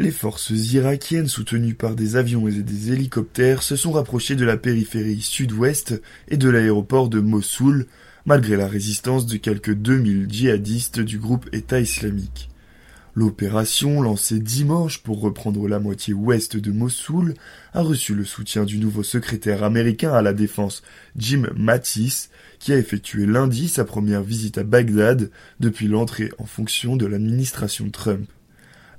Les forces irakiennes soutenues par des avions et des hélicoptères se sont rapprochées de la périphérie sud-ouest et de l'aéroport de Mossoul, malgré la résistance de quelques 2000 djihadistes du groupe État islamique. L'opération, lancée dimanche pour reprendre la moitié ouest de Mossoul, a reçu le soutien du nouveau secrétaire américain à la défense, Jim Mattis, qui a effectué lundi sa première visite à Bagdad depuis l'entrée en fonction de l'administration Trump.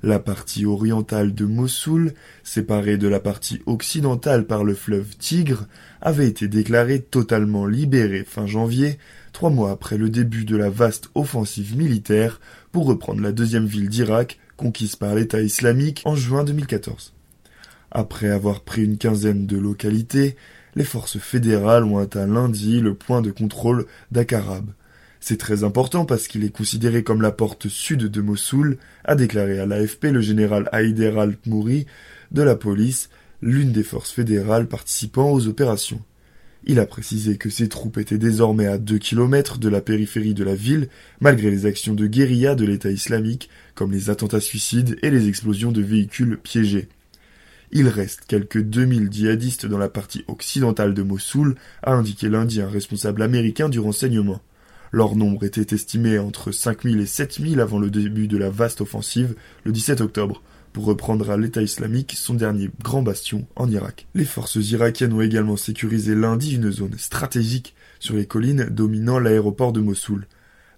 La partie orientale de Mossoul, séparée de la partie occidentale par le fleuve Tigre, avait été déclarée totalement libérée fin janvier, trois mois après le début de la vaste offensive militaire pour reprendre la deuxième ville d'Irak conquise par l'État islamique en juin 2014. Après avoir pris une quinzaine de localités, les forces fédérales ont atteint lundi le point de contrôle d'Akarab, c'est très important parce qu'il est considéré comme la porte sud de Mossoul, a déclaré à l'AFP le général Haider al-Mouri de la police, l'une des forces fédérales participant aux opérations. Il a précisé que ses troupes étaient désormais à deux kilomètres de la périphérie de la ville, malgré les actions de guérilla de l'État islamique, comme les attentats suicides et les explosions de véhicules piégés. Il reste quelques 2000 djihadistes dans la partie occidentale de Mossoul, a indiqué lundi un responsable américain du renseignement. Leur nombre était estimé entre 5000 et 7000 avant le début de la vaste offensive le 17 octobre, pour reprendre à l'État islamique son dernier grand bastion en Irak. Les forces irakiennes ont également sécurisé lundi une zone stratégique sur les collines dominant l'aéroport de Mossoul.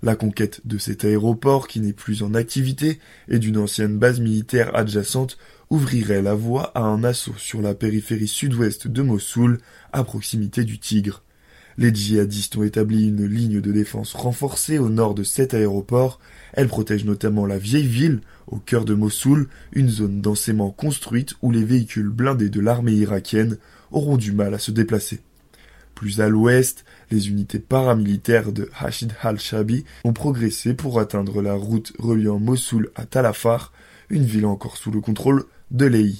La conquête de cet aéroport, qui n'est plus en activité, et d'une ancienne base militaire adjacente, ouvrirait la voie à un assaut sur la périphérie sud-ouest de Mossoul, à proximité du Tigre. Les djihadistes ont établi une ligne de défense renforcée au nord de cet aéroport. Elle protège notamment la vieille ville, au cœur de Mossoul, une zone densément construite où les véhicules blindés de l'armée irakienne auront du mal à se déplacer. Plus à l'ouest, les unités paramilitaires de Hashid al-Shabi ont progressé pour atteindre la route reliant Mossoul à Talafar, une ville encore sous le contrôle de l'EI.